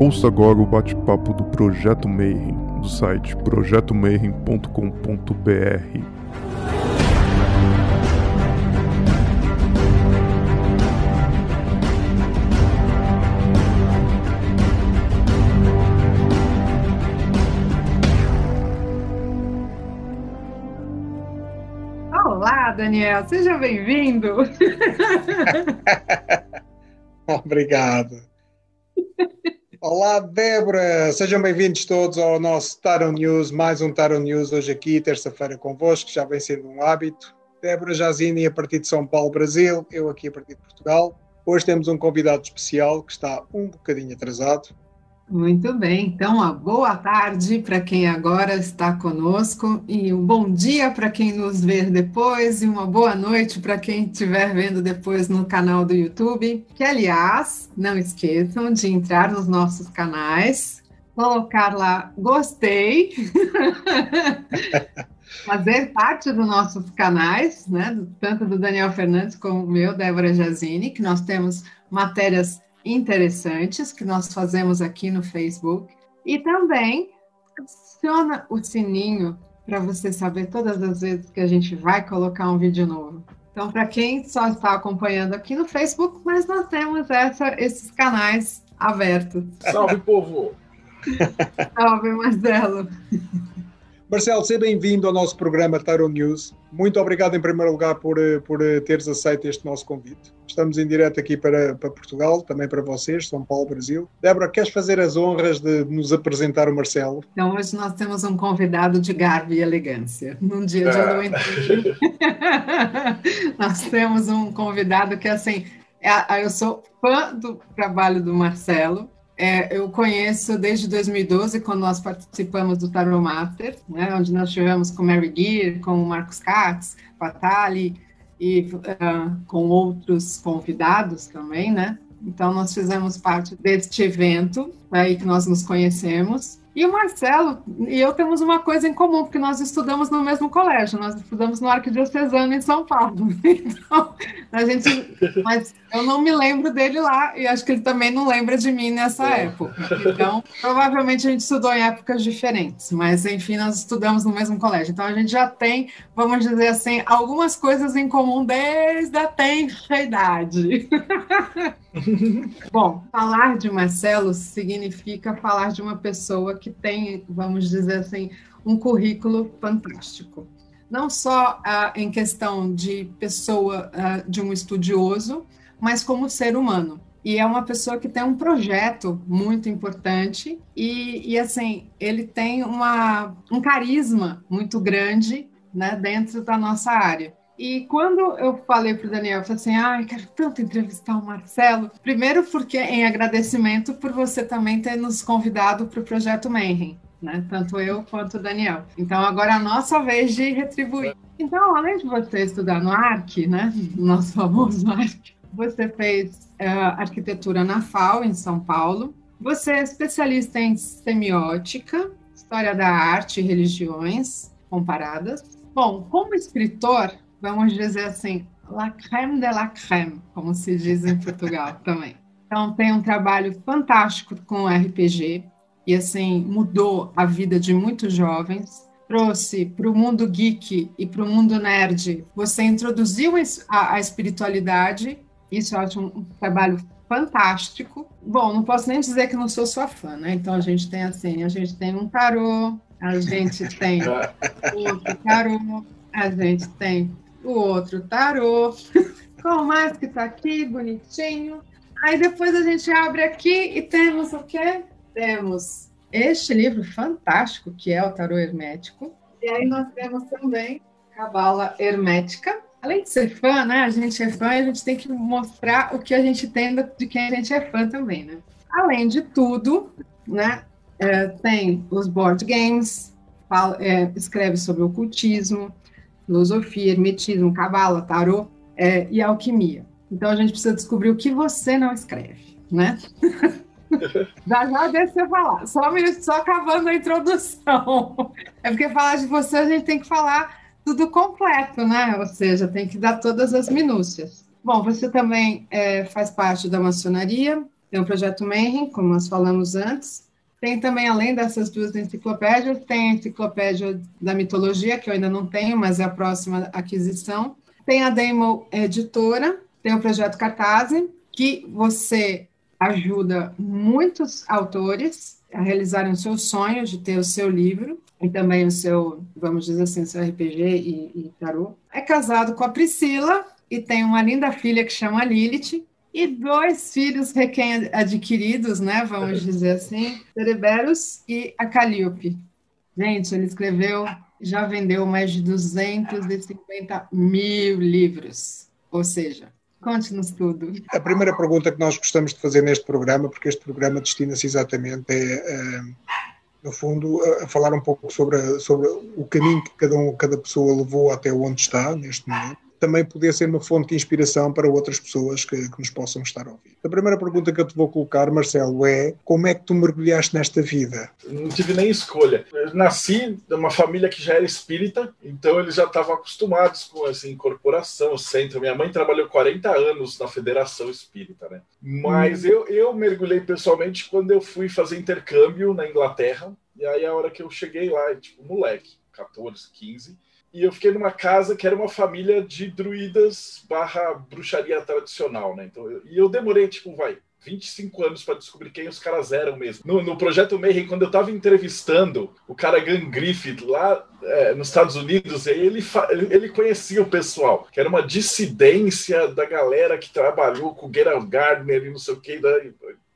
Ouça agora o bate-papo do Projeto Mayhem, do site projetomayhem.com.br. Olá, Daniel, seja bem-vindo. Obrigado. Olá, Débora! Sejam bem-vindos todos ao nosso Tarot News, mais um Tarot News hoje aqui, terça-feira convosco, já vem sendo um hábito. Débora Jazini a partir de São Paulo, Brasil, eu aqui a partir de Portugal. Hoje temos um convidado especial que está um bocadinho atrasado, muito bem, então uma boa tarde para quem agora está conosco e um bom dia para quem nos vê depois e uma boa noite para quem estiver vendo depois no canal do YouTube. Que, aliás, não esqueçam de entrar nos nossos canais, colocar lá gostei, fazer parte dos nossos canais, né, tanto do Daniel Fernandes como o meu, Débora Jazini, que nós temos matérias interessantes que nós fazemos aqui no Facebook. E também aciona o sininho para você saber todas as vezes que a gente vai colocar um vídeo novo. Então, para quem só está acompanhando aqui no Facebook, mas nós temos essa, esses canais abertos. Salve, povo! Salve, Marcelo! Marcelo, seja bem-vindo ao nosso programa Tarot News. Muito obrigado, em primeiro lugar, por, por teres aceito este nosso convite. Estamos em direto aqui para, para Portugal, também para vocês, São Paulo, Brasil. Débora, queres fazer as honras de nos apresentar o Marcelo? Então, hoje nós temos um convidado de garbo e elegância, num dia de é. lua Nós temos um convidado que, assim, é, eu sou fã do trabalho do Marcelo, é, eu conheço desde 2012, quando nós participamos do Tarot Master, né, onde nós tivemos com Mary Gear, com Marcos Katz, Patali e uh, com outros convidados também, né? Então, nós fizemos parte deste evento, aí que nós nos conhecemos. E o Marcelo e eu temos uma coisa em comum, porque nós estudamos no mesmo colégio, nós estudamos no Arquidiocesano em São Paulo. Então, a gente, mas eu não me lembro dele lá e acho que ele também não lembra de mim nessa é. época. Então, provavelmente a gente estudou em épocas diferentes, mas enfim, nós estudamos no mesmo colégio. Então, a gente já tem, vamos dizer assim, algumas coisas em comum desde a tenra idade. Bom, falar de Marcelo significa falar de uma pessoa que tem, vamos dizer assim, um currículo fantástico. Não só ah, em questão de pessoa, ah, de um estudioso, mas como ser humano. E é uma pessoa que tem um projeto muito importante e, e assim, ele tem uma, um carisma muito grande né, dentro da nossa área. E quando eu falei para o Daniel, eu falei assim, ai, ah, quero tanto entrevistar o Marcelo. Primeiro porque em agradecimento por você também ter nos convidado para o Projeto Mayhem, né? Tanto eu quanto o Daniel. Então agora é a nossa vez de retribuir. Então, além de você estudar no ARC, né? Nosso famoso ARC, você fez uh, arquitetura na FAO, em São Paulo. Você é especialista em semiótica, história da arte e religiões comparadas. Bom, como escritor, vamos dizer assim, la crème de la crème, como se diz em Portugal também. Então, tem um trabalho fantástico com RPG, e assim, mudou a vida de muitos jovens, trouxe para o mundo geek e para o mundo nerd, você introduziu a, a espiritualidade, isso eu acho um, trabalho fantástico. Bom, não posso nem dizer que não sou sua fã, né? Então a gente tem assim, a gente tem um tarô, a gente tem outro tarô, a gente tem o outro tarô, com mais que tá aqui, bonitinho. Aí depois a gente abre aqui e temos o quê? Temos este livro fantástico, que é o Tarô Hermético. E aí nós temos também Cabala Hermética. Além de ser fã, né? A gente é fã e a gente tem que mostrar o que a gente tem de quem a gente é fã também, né? Além de tudo, né? É, tem os board games, fala, é, escreve sobre ocultismo, filosofia, hermetismo, cabala, tarô é, e alquimia. Então a gente precisa descobrir o que você não escreve, né? já já deixa você falar. Só, só acabando a introdução. É porque falar de você a gente tem que falar tudo completo, né? Ou seja, tem que dar todas as minúcias. Bom, você também é, faz parte da maçonaria, tem o projeto Mayhem, como nós falamos antes. Tem também, além dessas duas enciclopédias, tem a enciclopédia da mitologia, que eu ainda não tenho, mas é a próxima aquisição. Tem a Demo Editora, tem o projeto Cartase, que você ajuda muitos autores a realizarem o seu sonho de ter o seu livro e também o seu, vamos dizer assim, seu RPG e, e tarô. É casado com a Priscila e tem uma linda filha que chama Lilith e dois filhos recém-adquiridos, né, vamos dizer assim, Cereberos e a Calíope. Gente, ele escreveu, já vendeu mais de 250 mil livros, ou seja, Conte-nos tudo. A primeira pergunta que nós gostamos de fazer neste programa, porque este programa destina-se exatamente a, no fundo, a falar um pouco sobre, a, sobre o caminho que cada, um, cada pessoa levou até onde está neste momento também poder ser uma fonte de inspiração para outras pessoas que, que, nos possam estar a ouvir. A primeira pergunta que eu te vou colocar, Marcelo, é como é que tu mergulhaste nesta vida? Não tive nem escolha. Eu nasci numa família que já era espírita, então eles já estavam acostumados com essa incorporação, o centro. Minha mãe trabalhou 40 anos na Federação Espírita, né? Mas hum. eu, eu mergulhei pessoalmente quando eu fui fazer intercâmbio na Inglaterra, e aí a hora que eu cheguei lá, tipo, moleque, 14, 15, e eu fiquei numa casa que era uma família de druidas barra bruxaria tradicional, né? Então, eu, e eu demorei, tipo, vai, 25 anos para descobrir quem os caras eram mesmo. No, no projeto Mayhem, quando eu estava entrevistando o cara Gun Griffith lá é, nos Estados Unidos, ele, ele conhecia o pessoal, que era uma dissidência da galera que trabalhou com Gerald Gardner e não sei o que, da,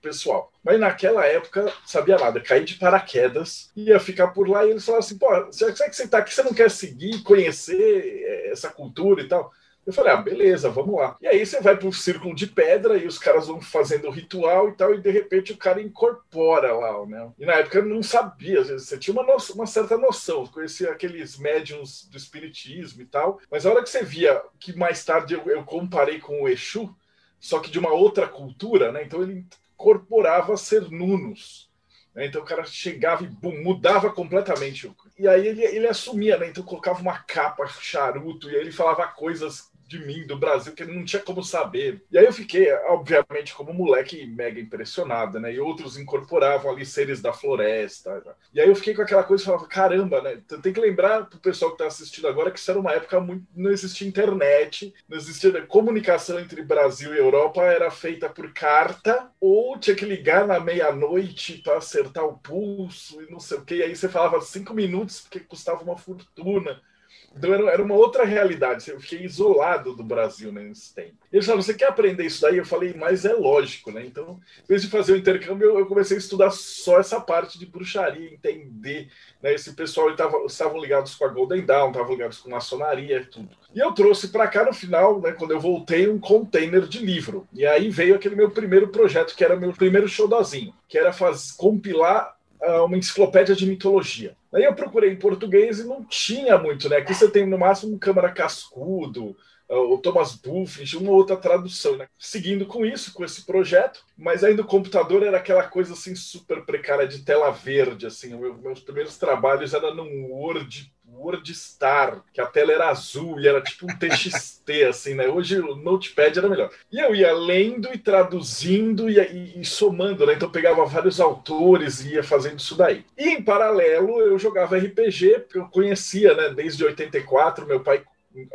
pessoal. Mas naquela época, sabia nada, caí de paraquedas, ia ficar por lá e eles falaram assim: pô, já que você tá aqui, você não quer seguir, conhecer é, essa cultura e tal? Eu falei, ah, beleza, vamos lá. E aí você vai para o círculo de pedra e os caras vão fazendo o ritual e tal, e de repente o cara incorpora lá, né? E na época eu não sabia, você tinha uma, noção, uma certa noção, conhecia aqueles médiums do espiritismo e tal, mas a hora que você via que mais tarde eu, eu comparei com o Exu, só que de uma outra cultura, né? Então ele incorporava ser nunos. Né? Então o cara chegava e bum, mudava completamente. E aí ele, ele assumia, né? Então colocava uma capa, charuto, e aí ele falava coisas de mim, do Brasil, que ele não tinha como saber. E aí eu fiquei, obviamente, como moleque mega impressionado, né? E outros incorporavam ali seres da floresta. Né? E aí eu fiquei com aquela coisa e falava, caramba, né? Então, tem que lembrar pro pessoal que tá assistindo agora que isso era uma época muito. não existia internet, não existia né? comunicação entre Brasil e Europa, era feita por carta, ou tinha que ligar na meia-noite para acertar o pulso e não sei o que. E aí você falava cinco minutos porque custava uma fortuna. Então era, era, uma outra realidade. Eu fiquei isolado do Brasil né, nesse tempo. Eles falaram: você quer aprender isso daí? Eu falei, mas é lógico, né? Então, em vez de fazer o intercâmbio, eu, eu comecei a estudar só essa parte de bruxaria, entender. Né? Esse pessoal estava, estavam ligados com a Golden Dawn, estavam ligados com maçonaria e tudo. E eu trouxe para cá no final, né, quando eu voltei, um container de livro. E aí veio aquele meu primeiro projeto, que era meu primeiro showdozinho, que era faz, compilar uma enciclopédia de mitologia. Aí eu procurei em português e não tinha muito, né? Aqui você tem no máximo um Câmara Cascudo, ah, o Thomas Buffett, uma outra tradução, né? Seguindo com isso, com esse projeto, mas aí no computador era aquela coisa assim super precária de tela verde, assim. Meus primeiros trabalhos eram num Word WordStar, que a tela era azul e era tipo um TXT, assim, né? Hoje o Notepad era melhor. E eu ia lendo e traduzindo e, e, e somando, né? Então pegava vários autores e ia fazendo isso daí. E em paralelo eu jogava RPG, porque eu conhecia, né? Desde 84, meu pai,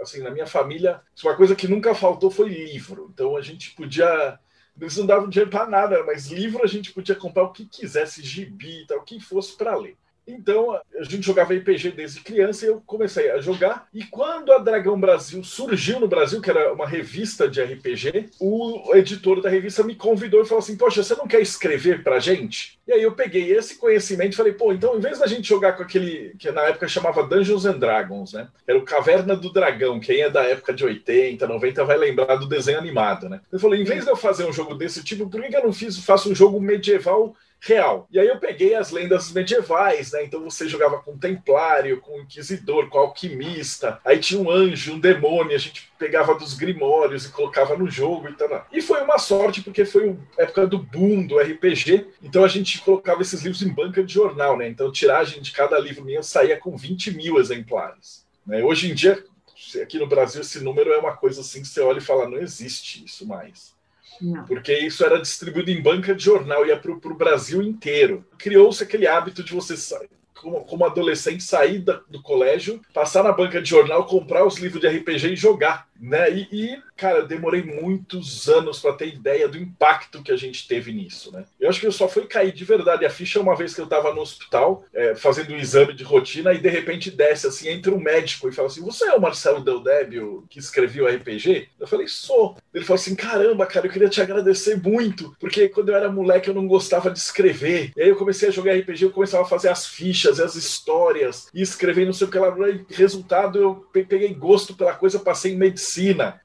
assim, na minha família, uma coisa que nunca faltou foi livro. Então a gente podia eles não davam dinheiro para nada, mas livro a gente podia comprar o que quisesse, gibi e tal, o que fosse para ler. Então, a gente jogava RPG desde criança e eu comecei a jogar. E quando a Dragão Brasil surgiu no Brasil, que era uma revista de RPG, o editor da revista me convidou e falou assim: Poxa, você não quer escrever pra gente? E aí eu peguei esse conhecimento e falei: Pô, então, em vez da gente jogar com aquele que na época chamava Dungeons and Dragons, né? Era o Caverna do Dragão. Quem é da época de 80, 90 vai lembrar do desenho animado, né? Eu falei: em vez de eu fazer um jogo desse tipo, por que eu não fiz, faço um jogo medieval? Real. E aí eu peguei as lendas medievais, né? Então você jogava com templário, com inquisidor, com alquimista. Aí tinha um anjo, um demônio, a gente pegava dos grimórios e colocava no jogo e tal. E foi uma sorte porque foi a época do boom do RPG. Então a gente colocava esses livros em banca de jornal, né? Então tiragem de cada livro minha saía com 20 mil exemplares. Né? Hoje em dia aqui no Brasil esse número é uma coisa assim que você olha e fala não existe isso mais. Porque isso era distribuído em banca de jornal, ia para o Brasil inteiro. Criou-se aquele hábito de você como, como adolescente, sair da, do colégio, passar na banca de jornal, comprar os livros de RPG e jogar. Né? E, e cara, eu demorei muitos anos para ter ideia do impacto que a gente teve nisso. Né? Eu acho que eu só fui cair de verdade a ficha uma vez que eu estava no hospital, é, fazendo um exame de rotina, e de repente desce assim, entra um médico e fala assim: Você é o Marcelo Deldébio que escreveu RPG? Eu falei: Sou. Ele falou assim: Caramba, cara, eu queria te agradecer muito, porque quando eu era moleque eu não gostava de escrever. E aí eu comecei a jogar RPG, eu começava a fazer as fichas, as histórias, e escrever não sei o que lá. Resultado, eu peguei gosto pela coisa, passei em medicina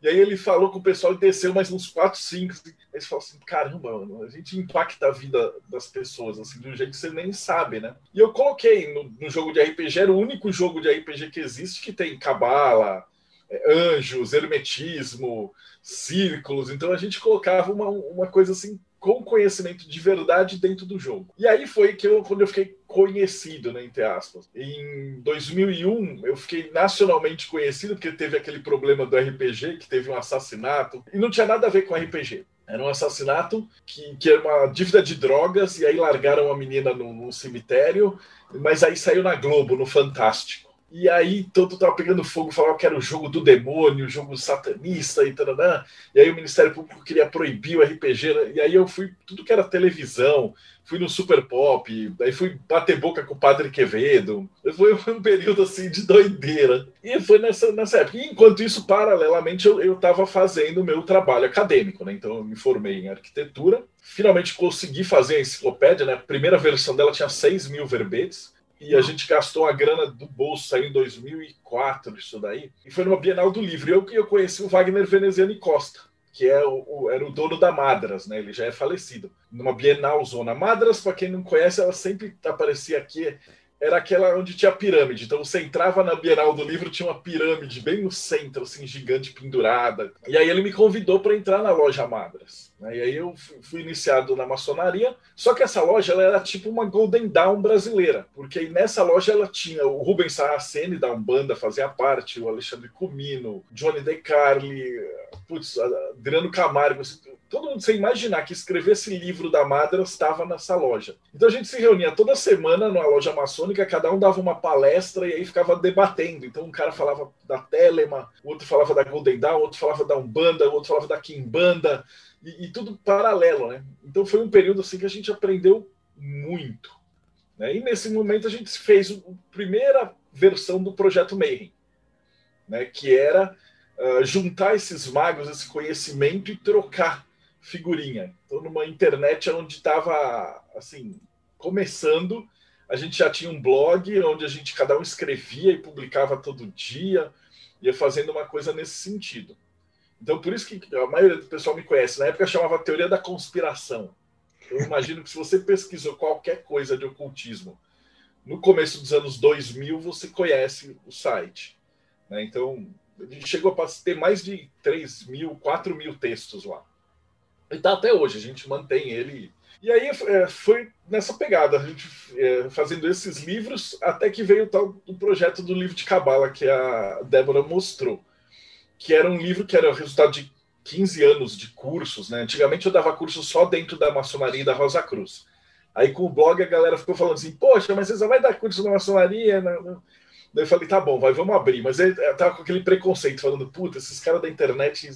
E aí ele falou com o pessoal e desceu mais uns 4, 5. Aí você fala assim: caramba, mano, a gente impacta a vida das pessoas, assim, de um jeito que você nem sabe, né? E eu coloquei no, no jogo de RPG, era o único jogo de RPG que existe que tem cabala, é, anjos, hermetismo, círculos. Então a gente colocava uma, uma coisa assim com conhecimento de verdade dentro do jogo. E aí foi que eu, quando eu fiquei conhecido, né, entre aspas. Em 2001, eu fiquei nacionalmente conhecido porque teve aquele problema do RPG, que teve um assassinato, e não tinha nada a ver com RPG. Era um assassinato que, que era uma dívida de drogas, e aí largaram a menina num, cemitério, mas aí saiu na Globo, no Fantástico. E aí todo tava pegando fogo, falava que era o jogo do demônio, o jogo satanista e tal. E aí o Ministério Público queria proibir o RPG. Né? E aí eu fui tudo que era televisão, fui no Super Pop, aí fui bater boca com o Padre Quevedo. Foi um período assim de doideira. E foi nessa, nessa época. E enquanto isso, paralelamente, eu estava fazendo o meu trabalho acadêmico, né? Então eu me formei em arquitetura. Finalmente consegui fazer a enciclopédia, né? A primeira versão dela tinha 6 mil verbetes e a gente gastou a grana do bolso, saiu em 2004 isso daí, e foi numa Bienal do Livro. Eu que eu conheci o Wagner Veneziani Costa, que é o, o, era o dono da Madras, né? Ele já é falecido. Numa Bienal Zona Madras, para quem não conhece, ela sempre aparecia aqui era aquela onde tinha pirâmide. Então você entrava na Bienal do Livro, tinha uma pirâmide bem no centro, assim, gigante, pendurada. E aí ele me convidou para entrar na loja Madras. Né? E aí eu fui iniciado na maçonaria. Só que essa loja ela era tipo uma Golden Dawn brasileira, porque nessa loja ela tinha o Rubens Saraceni da Umbanda fazia parte, o Alexandre Comino, Johnny De Carli, putz, Adriano Camargo, assim, todo mundo sem imaginar que escrever esse livro da Madras estava nessa loja. Então a gente se reunia toda semana numa loja maçônica, cada um dava uma palestra e aí ficava debatendo. Então um cara falava da Telema, outro falava da Golden Dawn, outro falava da Umbanda, outro falava da Kimbanda, e, e tudo paralelo, né? Então foi um período assim que a gente aprendeu muito. Né? E nesse momento a gente fez a primeira versão do projeto Mayhem, né? que era uh, juntar esses magos, esse conhecimento e trocar figurinha. Então, numa internet onde estava assim começando, a gente já tinha um blog onde a gente cada um escrevia e publicava todo dia, ia fazendo uma coisa nesse sentido. Então, por isso que a maioria do pessoal me conhece. Na época chamava teoria da conspiração. Eu imagino que se você pesquisou qualquer coisa de ocultismo no começo dos anos 2000, você conhece o site. Né? Então, chegou a ter mais de 3 mil, 4 mil textos lá. E tá até hoje, a gente mantém ele. E aí é, foi nessa pegada, a gente é, fazendo esses livros, até que veio o tal o projeto do livro de Cabala que a Débora mostrou, que era um livro que era o resultado de 15 anos de cursos. Né? Antigamente eu dava curso só dentro da maçonaria e da Rosa Cruz. Aí com o blog a galera ficou falando assim: Poxa, mas você só vai dar curso na maçonaria? Não, Daí eu falei: Tá bom, vai, vamos abrir. Mas ele tava com aquele preconceito, falando: Puta, esses caras da internet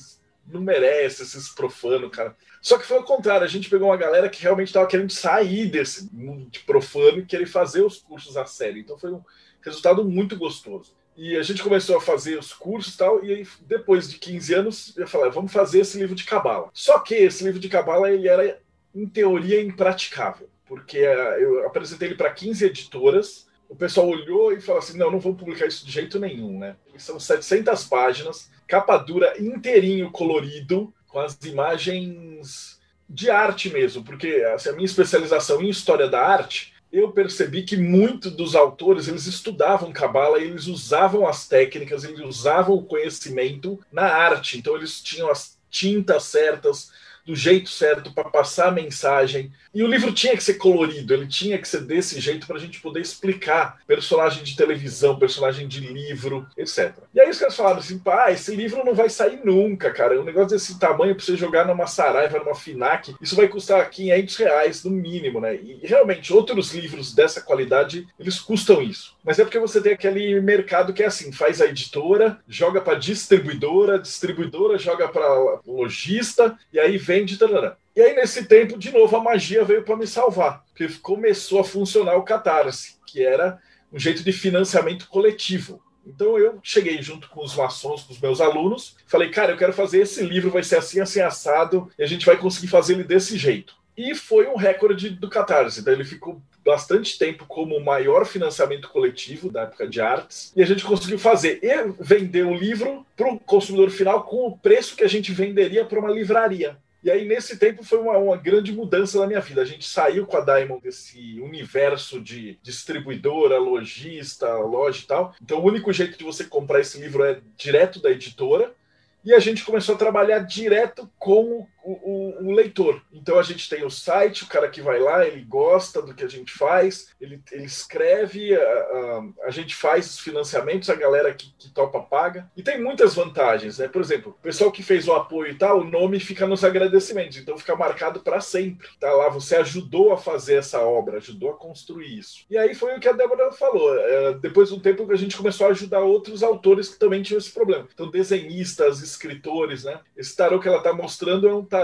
não merece esses profanos, cara. Só que foi o contrário, a gente pegou uma galera que realmente estava querendo sair desse mundo de profano e querer fazer os cursos a sério. Então foi um resultado muito gostoso. E a gente começou a fazer os cursos e tal, e aí, depois de 15 anos, eu falei, vamos fazer esse livro de cabala. Só que esse livro de cabala, ele era, em teoria, impraticável, porque eh, eu apresentei ele para 15 editoras, o pessoal olhou e falou assim, não, não vou publicar isso de jeito nenhum, né? São 700 páginas, capa dura inteirinho colorido, com as imagens de arte mesmo, porque assim, a minha especialização em história da arte, eu percebi que muitos dos autores eles estudavam cabala, eles usavam as técnicas, eles usavam o conhecimento na arte, então eles tinham as tintas certas do jeito certo para passar a mensagem. E o livro tinha que ser colorido, ele tinha que ser desse jeito para a gente poder explicar personagem de televisão, personagem de livro, etc. E aí os caras falaram assim: pá, esse livro não vai sair nunca, cara. Um negócio desse tamanho para você jogar numa Saraiva, numa Finac, isso vai custar 500 reais no mínimo, né? E realmente, outros livros dessa qualidade, eles custam isso. Mas é porque você tem aquele mercado que é assim: faz a editora, joga para distribuidora, distribuidora joga para lojista, e aí vende. Tarará. E aí, nesse tempo, de novo, a magia veio para me salvar, porque começou a funcionar o Catarse, que era um jeito de financiamento coletivo. Então eu cheguei junto com os maçons, com os meus alunos, falei, cara, eu quero fazer esse livro, vai ser assim, assim, assado, e a gente vai conseguir fazer ele desse jeito. E foi um recorde do Catarse. Então ele ficou bastante tempo como o maior financiamento coletivo da época de artes. E a gente conseguiu fazer e vender o livro para o consumidor final com o preço que a gente venderia para uma livraria. E aí, nesse tempo, foi uma, uma, grande mudança na minha vida. A gente saiu com a Diamond desse universo de distribuidora, lojista, loja e tal. Então, o único jeito de você comprar esse livro é direto da editora. E a gente começou a trabalhar direto com o, o, leitor. Então a gente tem o site, o cara que vai lá, ele gosta do que a gente faz, ele, ele escreve, a, a, a, gente faz os financiamentos, a galera que, que topa paga. E tem muitas vantagens, né? Por exemplo, o pessoal que fez o apoio e tal, o nome fica nos agradecimentos, então fica marcado para sempre. Tá lá, você ajudou a fazer essa obra, ajudou a construir isso. E aí foi o que a Débora falou. É, depois de um tempo que a gente começou a ajudar outros autores que também tinham esse problema. Então, desenhistas, escritores, né? Esse tarô que ela está mostrando é um tarô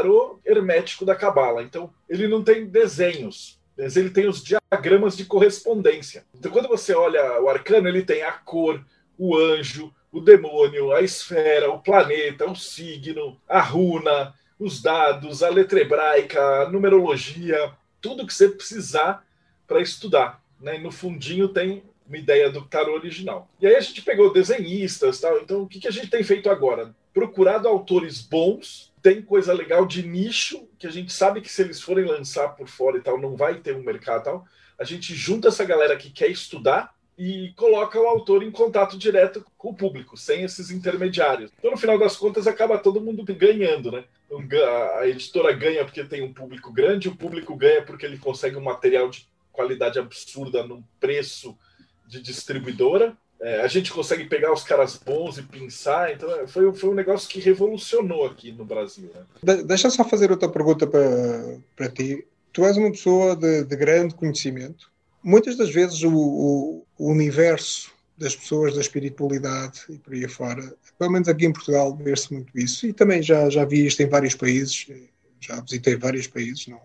hermético da Cabala. Então, ele não tem desenhos, mas ele tem os diagramas de correspondência. Então, quando você olha o arcano, ele tem a cor, o anjo, o demônio, a esfera, o planeta, o signo, a runa, os dados, a letra hebraica, a numerologia, tudo que você precisar para estudar. Né? E no fundinho tem uma ideia do tarô original. E aí a gente pegou desenhistas, tal. Então, o que, que a gente tem feito agora? Procurado autores bons tem coisa legal de nicho, que a gente sabe que se eles forem lançar por fora e tal, não vai ter um mercado e tal. A gente junta essa galera que quer estudar e coloca o autor em contato direto com o público, sem esses intermediários. Então, no final das contas, acaba todo mundo ganhando, né? A editora ganha porque tem um público grande, o público ganha porque ele consegue um material de qualidade absurda num preço de distribuidora, é, a gente consegue pegar os caras bons e pensar. Então, é, foi, foi um negócio que revolucionou aqui no Brasil. Né? De, deixa só fazer outra pergunta para ti. Tu és uma pessoa de, de grande conhecimento. Muitas das vezes o, o, o, universo das pessoas da espiritualidade e por aí afora, pelo menos aqui em Portugal, vê-se muito isso. E também já, já vi isto em vários países, já visitei vários países. Não.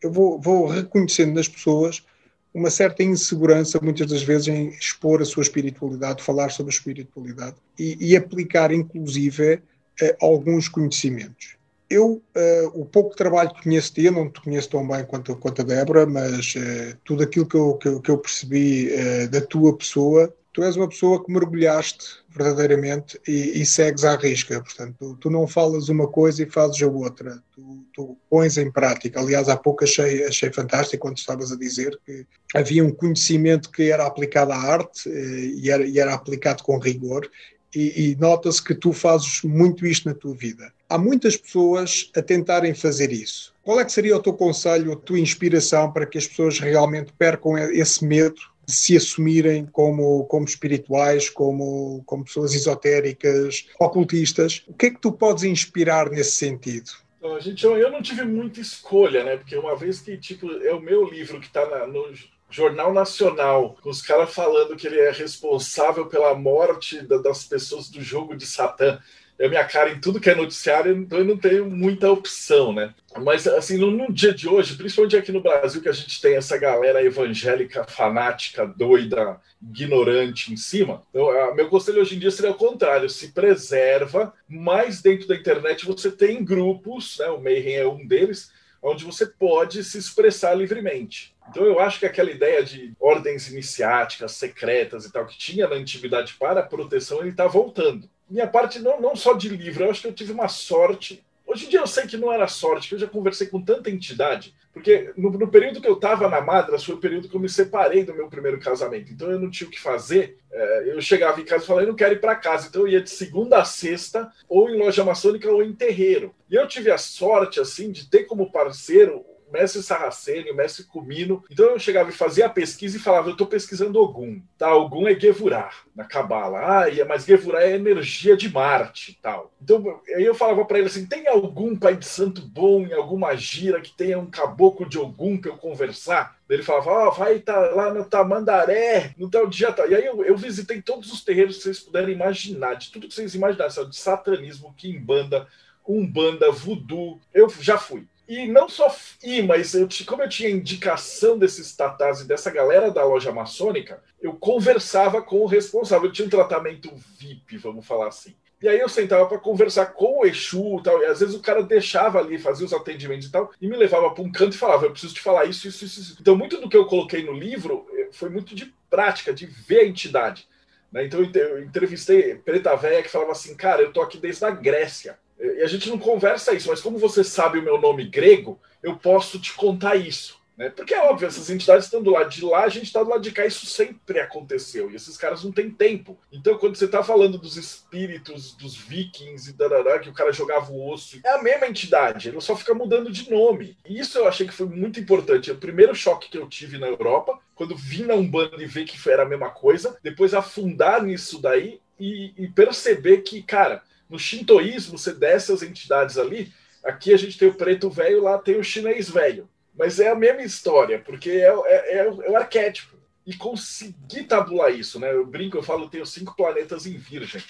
Eu vou, vou reconhecendo nas pessoas uma certa insegurança, muitas das vezes, em expor a sua espiritualidade, falar sobre a espiritualidade e, e aplicar, inclusive, eh, alguns conhecimentos. Eu, uh, o pouco trabalho que conheço de ti, não te conheço tão bem quanto, quanto a Débora, mas uh, tudo aquilo que eu, que, que eu percebi da tua pessoa tu és uma pessoa que mergulhaste verdadeiramente e, e segues à risca. Portanto, tu, tu, não falas uma coisa e fazes a outra. Tu, tu, pões em prática. Aliás, há pouco achei, achei fantástico quando estavas a dizer que havia um conhecimento que era aplicado à arte eh, e, era, e era aplicado com rigor. E, e nota-se que tu fazes muito isto na tua vida. Há muitas pessoas a tentarem fazer isso. Qual é que seria o teu conselho, a tua inspiração para que as pessoas realmente percam esse medo se assumirem como, como espirituais, como, como pessoas esotéricas, ocultistas. O que é que tu podes inspirar nesse sentido? Então, gente, eu, eu não tive muita escolha, né? Porque uma vez que, tipo, é o meu livro que está no Jornal Nacional, com os caras falando que ele é responsável pela morte da, das pessoas do jogo de Satã é minha cara em tudo que é noticiário, então eu não tenho muita opção, né? Mas, assim, no, no, dia de hoje, principalmente aqui no Brasil, que a gente tem essa galera evangélica, fanática, doida, ignorante em cima, então, a, meu conselho hoje em dia seria o contrário: se preserva, mas dentro da internet você tem grupos, né? O Mayhem é um deles, onde você pode se expressar livremente. Então eu acho que aquela ideia de ordens iniciáticas, secretas e tal, que tinha na antiguidade para a proteção, ele está voltando minha parte não, não só de livro, eu acho que eu tive uma sorte Hoje em dia eu sei que não era sorte, que eu já conversei com tanta entidade, porque no, no período que eu estava na Madras foi o período que eu me separei do meu primeiro casamento, então eu não tinha o que fazer. É, eu chegava em casa e falava, eu não quero ir para casa, então eu ia de segunda a sexta, ou em loja maçônica ou em terreiro. E eu tive a sorte, assim, de ter como parceiro mestre Sarraceno, mestre Cumino. Então eu chegava e fazia a pesquisa e falava, eu estou pesquisando Ogum. Tá, Ogum é Gevurah, na Cabala. Ah, mas Gevurah é energia de Marte tal. Então aí eu falava para ele assim, tem algum pai de santo bom em alguma gira que tenha um caboclo de Ogum para eu conversar? Ele falava, oh, vai tá lá no Tamandaré, no tal dia. E aí eu, eu, visitei todos os terreiros que vocês puderem imaginar, de tudo que vocês imaginaram, de satanismo, quimbanda, umbanda, voodoo. Eu já fui. E não só ir, mas eu, como eu tinha indicação desses tatás e dessa galera da loja maçônica, eu conversava com o responsável. Eu tinha um tratamento VIP, vamos falar assim. E aí eu sentava para conversar com o Exu e tal. E às vezes o cara deixava ali, fazia os atendimentos e tal, e me levava para um canto e falava: Eu preciso te falar isso, isso, isso, isso. Então, muito do que eu coloquei no livro eh, foi muito de prática, de ver a entidade. Né? Então, eu entrevistei Preta Véia que falava assim: Cara, eu tô aqui desde a Grécia. E a gente não conversa isso, mas como você sabe o meu nome grego, eu posso te contar isso. Né? Porque é óbvio, essas entidades estão do lado de lá, a gente está do lado de cá, isso sempre aconteceu. E esses caras não têm tempo. Então, quando você está falando dos espíritos, dos vikings e darará, que o cara jogava o osso, é a mesma entidade, ele só fica mudando de nome. E isso eu achei que foi muito importante. O primeiro choque que eu tive na Europa, quando vim na Umbanda e ver que era a mesma coisa, depois afundar nisso daí e, e perceber que, cara no shintoísmo, você desce as entidades ali, aqui a gente tem o preto velho, lá tem o chinês velho. Mas é a mesma história, porque é, é, é, é o arquétipo. E conseguir tabular isso, né? Eu brinco, eu falo, eu tenho cinco planetas em virgem.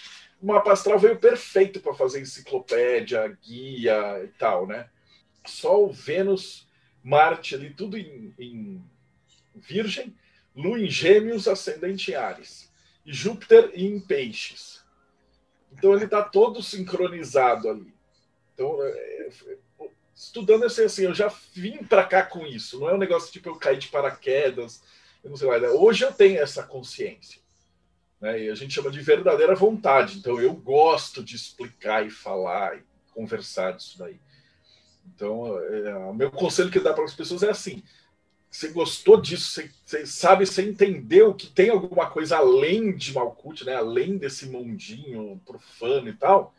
O mapa astral veio perfeito para fazer enciclopédia, guia e tal, né? Sol, Vênus, Marte ali, tudo em, em Virgem, Lua em Gêmeos, ascendente em Ares, e Júpiter em Peixes. Então ele está todo sincronizado ali. Então, é, é, estudando eu sei assim, eu já vim para cá com isso. Não é um negócio tipo eu cair de paraquedas. Eu não sei lá. Né? Hoje eu tenho essa consciência. Né? E a gente chama de verdadeira vontade. Então eu gosto de explicar e falar e conversar disso daí. Então, é, o meu conselho que dá para as pessoas é assim: você gostou disso, você, você, sabe, você entendeu que tem alguma coisa além de Malkuth, né? além desse mundinho profano e tal,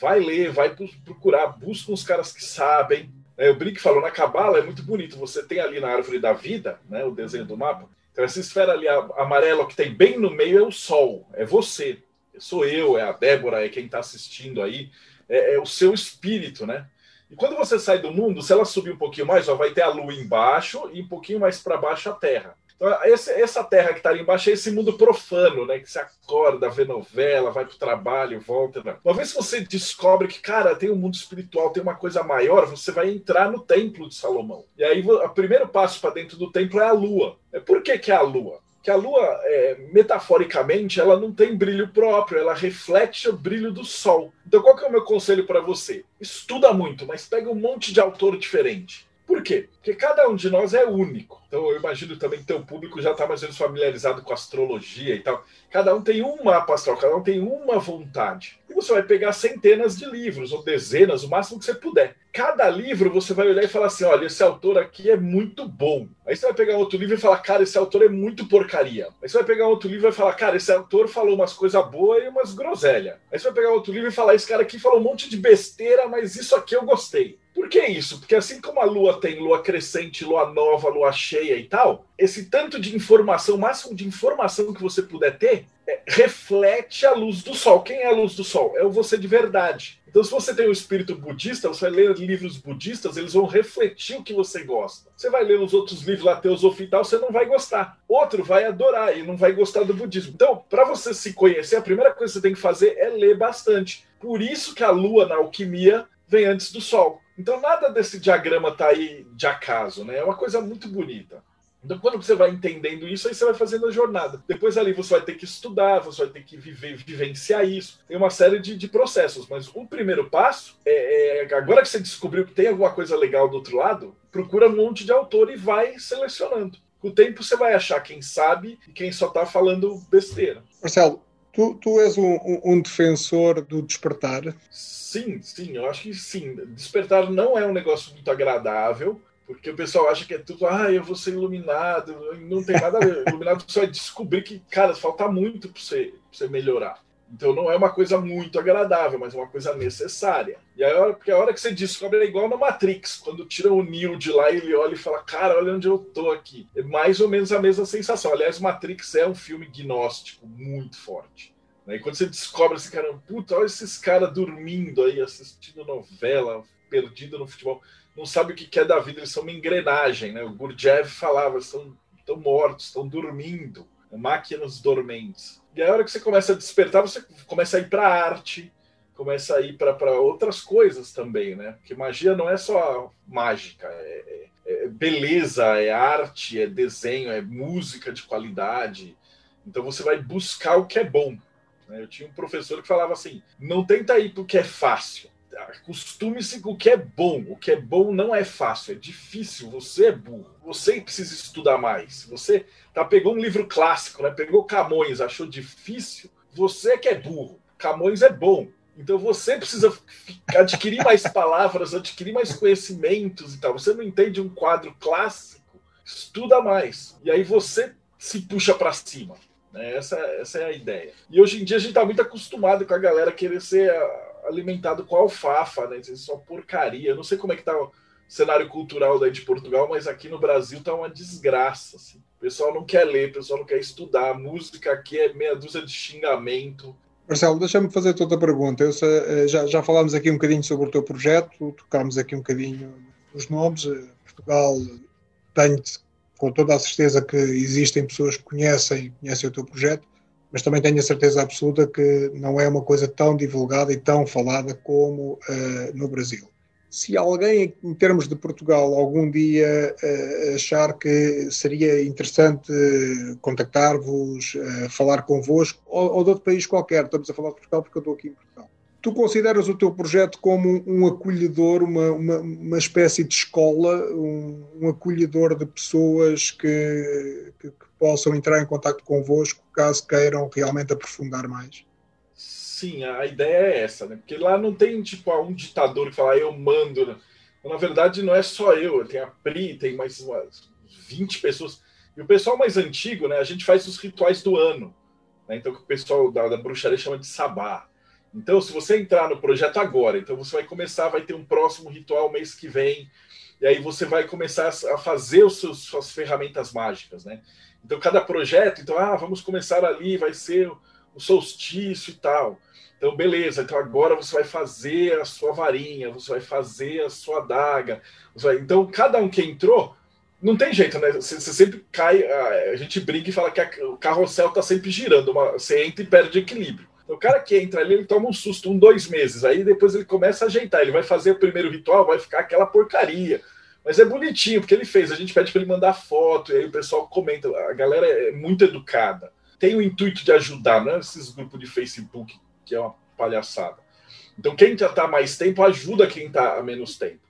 vai ler, vai procurar, busca uns caras que sabem. É, o Brick falou, na Cabala é muito bonito, você tem ali na árvore da vida, né, o desenho do mapa, então essa esfera ali amarela que tem bem no meio é o Sol, é você, sou eu, é a Débora, é quem está assistindo aí, é, é o seu espírito, né? E quando você sai do mundo, se ela subir um pouquinho mais, ó, vai ter a lua embaixo e um pouquinho mais para baixo a terra. Então, esse, essa terra que está ali embaixo é esse mundo profano, né? Que você acorda, vê novela, vai para o trabalho, volta. Né? Uma vez que você descobre que, cara, tem um mundo espiritual, tem uma coisa maior, você vai entrar no templo de Salomão. E aí, o primeiro passo para dentro do templo é a lua. Por que, que é a lua? Que a Lua, é, metaforicamente, ela não tem brilho próprio, ela reflete o brilho do Sol. Então, qual que é o meu conselho para você? Estuda muito, mas pega um monte de autor diferente. Por quê? Porque cada um de nós é único. Então eu imagino também que teu público já está mais ou menos familiarizado com astrologia e tal. Cada um tem um mapa astral, cada um tem uma vontade. E você vai pegar centenas de livros, ou dezenas, o máximo que você puder. Cada livro você vai olhar e falar assim: olha, esse autor aqui é muito bom. Aí você vai pegar outro livro e falar, cara, esse autor é muito porcaria. Aí você vai pegar outro livro e falar, cara, esse autor falou umas coisas boas e umas groselhas. Aí você vai pegar outro livro e falar, esse cara aqui falou um monte de besteira, mas isso aqui eu gostei. Por que isso? Porque assim como a lua tem lua crescente, lua nova, lua cheia e tal, esse tanto de informação, o máximo de informação que você puder ter, é, reflete a luz do sol. Quem é a luz do sol? É o você de verdade. Então, se você tem um espírito budista, você vai ler livros budistas, eles vão refletir o que você gosta. Você vai ler os outros livros lá, teosofia e tal, você não vai gostar. Outro vai adorar e não vai gostar do budismo. Então, para você se conhecer, a primeira coisa que você tem que fazer é ler bastante. Por isso que a lua na alquimia vem antes do sol. Então nada desse diagrama tá aí de acaso, né? É uma coisa muito bonita. Então, quando você vai entendendo isso, aí você vai fazendo a jornada. Depois ali você vai ter que estudar, você vai ter que viver, vivenciar isso. Tem uma série de, de processos, mas o primeiro passo é, é, agora que você descobriu que tem alguma coisa legal do outro lado, procura um monte de autor e vai selecionando. Com o tempo você vai achar quem sabe e quem só está falando besteira. Marcelo, Tu, tu és um, um, defensor do despertar? Sim, sim, eu acho que sim. Despertar não é um negócio muito agradável, porque o pessoal acha que é tudo, ah, eu vou ser iluminado, não tem nada a ver. iluminado só é descobrir que, cara, falta muito para você, você melhorar. Então não é uma coisa muito agradável, mas é uma coisa necessária. E aí, porque a hora que você descobre é igual na Matrix, quando tira o Neo de lá, ele olha e fala, cara, olha onde eu tô aqui. É mais ou menos a mesma sensação. Aliás, Matrix é um filme gnóstico muito forte. Né? E quando você descobre esse cara, puta, olha esses caras dormindo aí, assistindo novela, perdido no futebol, não sabe o que é da vida, eles são uma engrenagem, né? O Gurdjieff falava, estão, estão mortos, estão dormindo, máquinas dormentes. E a hora que você começa a despertar, você começa a ir para arte, começa a ir para outras coisas também, né? Porque magia não é só mágica, é, é, é beleza, é arte, é desenho, é música de qualidade. Então você vai buscar o que é bom. Né? Eu tinha um professor que falava assim: não tenta ir para o que é fácil. Acostume-se com o que é bom. O que é bom não é fácil, é difícil. Você é burro. Você precisa estudar mais. Você tá, pegou um livro clássico, né? pegou Camões, achou difícil. Você que é burro. Camões é bom. Então você precisa adquirir mais palavras, adquirir mais conhecimentos e tal. Você não entende um quadro clássico, estuda mais. E aí você se puxa para cima. Né? Essa, essa é a ideia. E hoje em dia a gente está muito acostumado com a galera querer ser alimentado com alfafa, né? Isso é porcaria. Eu não sei como é que tá o cenário cultural daí de Portugal, mas aqui no Brasil tá uma desgraça. Assim. O pessoal não quer ler, o pessoal não quer estudar. A música aqui é meia dúzia de xingamento. Marcelo, deixa-me fazer outra pergunta. Eu, eh, já, já falámos aqui um bocadinho sobre o teu projeto, tocámos aqui um bocadinho os nomes. Eh, Portugal tem, com toda a certeza que existem pessoas que conhecem, conhecem o teu projeto mas também tenho a certeza absoluta que não é uma coisa tão divulgada e tão falada como uh, no Brasil. Se alguém, em termos de Portugal, algum dia uh, achar que seria interessante contactar-vos, uh, falar convosco, ou, ou de outro país qualquer, estamos a falar de Portugal porque eu estou aqui em Portugal tu consideras o teu projeto como um acolhedor, uma, uma, uma espécie de escola, um, um acolhedor de pessoas que, que, que, possam entrar em contato convosco caso queiram realmente aprofundar mais? Sim, a ideia é essa, né? Porque lá não tem tipo um ditador que fala, ah, eu mando. Né? Na verdade, não é só eu, tem a Pri, tem mais umas 20 pessoas. E o pessoal mais antigo, né? A gente faz os rituais do ano. Né? Então, o pessoal da, da bruxaria chama de sabá. Então, se você entrar no projeto agora, então você vai começar, vai ter um próximo ritual mês que vem, e aí você vai começar a fazer os seus, suas ferramentas mágicas, né? Então, cada projeto, então, ah, vamos começar ali, vai ser o solstício e tal. Então, beleza, então agora você vai fazer a sua varinha, você vai fazer a sua adaga. Vai... Então, cada um que entrou, não tem jeito, né? Você, você sempre cai, a, gente brinca e fala que a, o carrossel está sempre girando, uma, você entra e perde equilíbrio. O cara que entra ali, ele toma um susto, um, dois meses. Aí depois ele começa a ajeitar. Ele vai fazer o primeiro ritual, vai ficar aquela porcaria. Mas é bonitinho, porque ele fez. A gente pede para ele mandar foto, e aí o pessoal comenta. A galera é muito educada. Tem o intuito de ajudar, não é esses grupos de Facebook, que é uma palhaçada. Então, quem já está mais tempo ajuda quem está há menos tempo.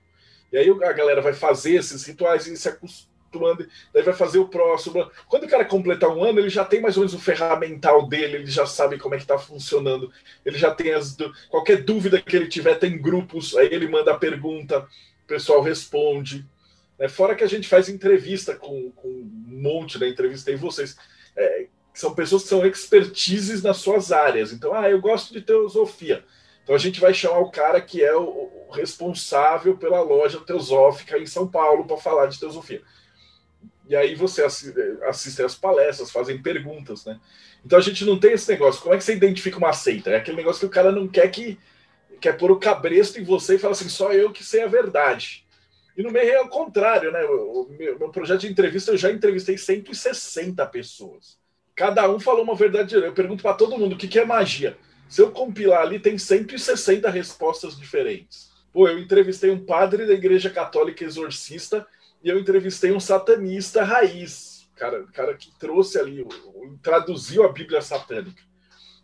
E aí a galera vai fazer esses rituais e se acostuma tomando, daí vai fazer o próximo. Quando o cara completar um ano, ele já tem mais ou menos o ferramental dele, ele já sabe como é que está funcionando, ele já tem as. Qualquer dúvida que ele tiver, tem grupos, aí ele manda a pergunta, o pessoal responde. Né? Fora que a gente faz entrevista com, com um monte, né? Entrevistei vocês. É, são pessoas que são expertises nas suas áreas. Então, ah, eu gosto de teosofia. Então a gente vai chamar o cara que é o, responsável pela loja teosófica em São Paulo para falar de teosofia. E aí você assiste as palestras, fazem perguntas, né? Então a gente não tem esse negócio. Como é que você identifica uma seita? É aquele negócio que o cara não quer que quer pôr o cabresto em você e fala assim, só eu que sei a verdade. E no meio é o contrário, né? O meu, meu projeto de entrevista eu já entrevistei 160 pessoas. Cada um falou uma verdade. Eu pergunto para todo mundo o que, que é magia. Se eu compilar ali, tem 160 respostas diferentes. Pô, eu entrevistei um padre da Igreja Católica exorcista e eu entrevistei um satanista raiz, cara, cara que trouxe ali, traduziu a Bíblia satânica.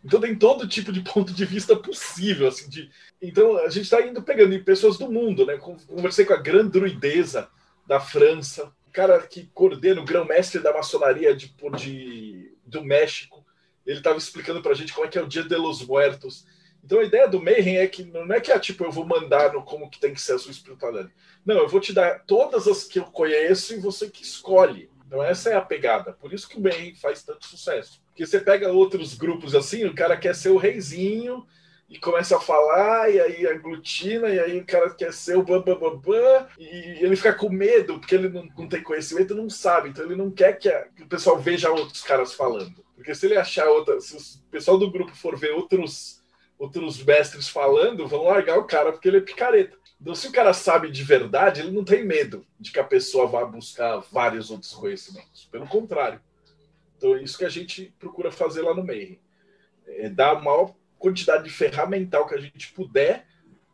Então tem todo tipo de ponto de vista possível, assim, de... Então a gente está indo pegando em pessoas do mundo, né? Conversei com a grande druideza da França, o cara que coordena o grão-mestre da maçonaria de, de, do México. ele estava explicando para a gente como é que é o Dia de los Muertos. Então a ideia do Mayhem é que não é que é tipo eu vou mandar no como que tem que ser a sua espiritualidade. Não, eu vou te dar todas as que eu conheço e você que escolhe. Então essa é a pegada. Por isso que o Mayhem faz tanto sucesso. Porque você pega outros grupos assim, o cara quer ser o reizinho e começa a falar, e aí aglutina, e aí o cara quer ser o bam, bam, bam, bam e ele fica com medo, porque ele não, não tem conhecimento, não sabe, então ele não quer que, a, que, o pessoal veja outros caras falando. Porque se ele achar outra, se o pessoal do grupo for ver outros, outros mestres falando, vão largar o cara porque ele é picareta. Então, se o cara sabe de verdade, ele não tem medo de que a pessoa vá buscar vários outros conhecimentos. Pelo contrário. Então, é isso que a gente procura fazer lá no meio. É dar a maior quantidade de ferramental que a gente puder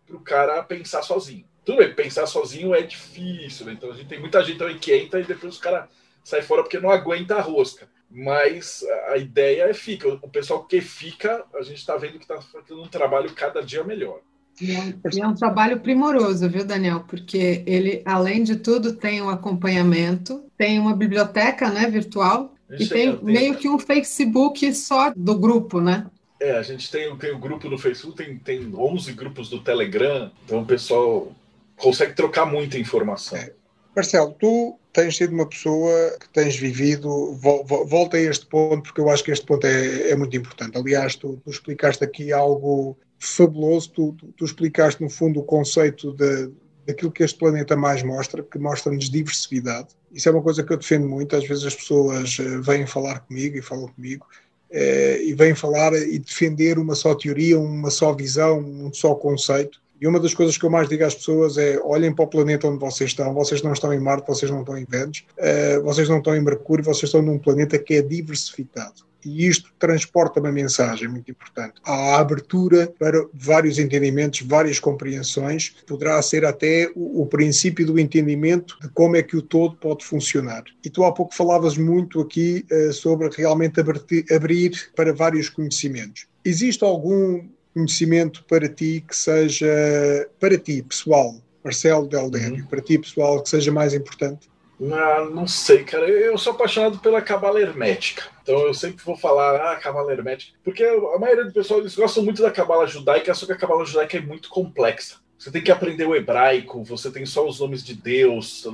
para o cara pensar sozinho. Tudo bem, pensar sozinho é difícil, né? Então a gente tem muita gente também que entra e depois o cara sai fora porque não aguenta a rosca. Mas a ideia é fica. O pessoal que fica, a gente está vendo que está fazendo um trabalho cada dia melhor. E é, um, é um trabalho primoroso, viu, Daniel? Porque ele, além de tudo, tem um acompanhamento, tem uma biblioteca né, virtual e tem meio que um Facebook só do grupo, né? É, a gente tem, tem o um grupo no Facebook, tem, tem 11 grupos do Telegram, então o pessoal consegue trocar muita informação. É. Marcelo, tu tens sido uma pessoa que tens vivido, volta a este ponto, porque eu acho que este ponto é, é muito importante. Aliás, tu, tu, explicaste aqui algo fabuloso, tu, tu, tu explicaste no fundo o conceito de, daquilo que este planeta mais mostra, que mostra-nos diversidade. Isso é uma coisa que eu defendo muito. Às vezes as pessoas eh, vêm falar comigo e falam comigo eh, e vêm falar e defender uma só teoria, uma só visão, um só conceito. E uma das coisas que eu mais digo às pessoas é: olhem para o planeta onde vocês estão. Vocês não estão em Marte, vocês não estão em Vênus, uh, vocês não estão em Mercúrio, vocês estão num planeta que é diversificado. E isto transporta uma mensagem muito importante. Há abertura para vários entendimentos, várias compreensões. Poderá ser até o, o, princípio do entendimento de como é que o todo pode funcionar. E tu há pouco falavas muito aqui uh, sobre realmente abrir, abrir para vários conhecimentos. Existe algum conhecimento para ti que seja, para ti, pessoal, Marcelo Deldério, uhum. para ti, pessoal, que seja mais importante? Não, não sei, cara. Eu sou apaixonado pela cabala hermética. Então eu sempre vou falar, ah, cabala hermética. Porque a maioria do pessoal eles gostam muito da cabala judaica, só que a cabala judaica é muito complexa. Você tem que aprender o hebraico, você tem só os nomes de Deus,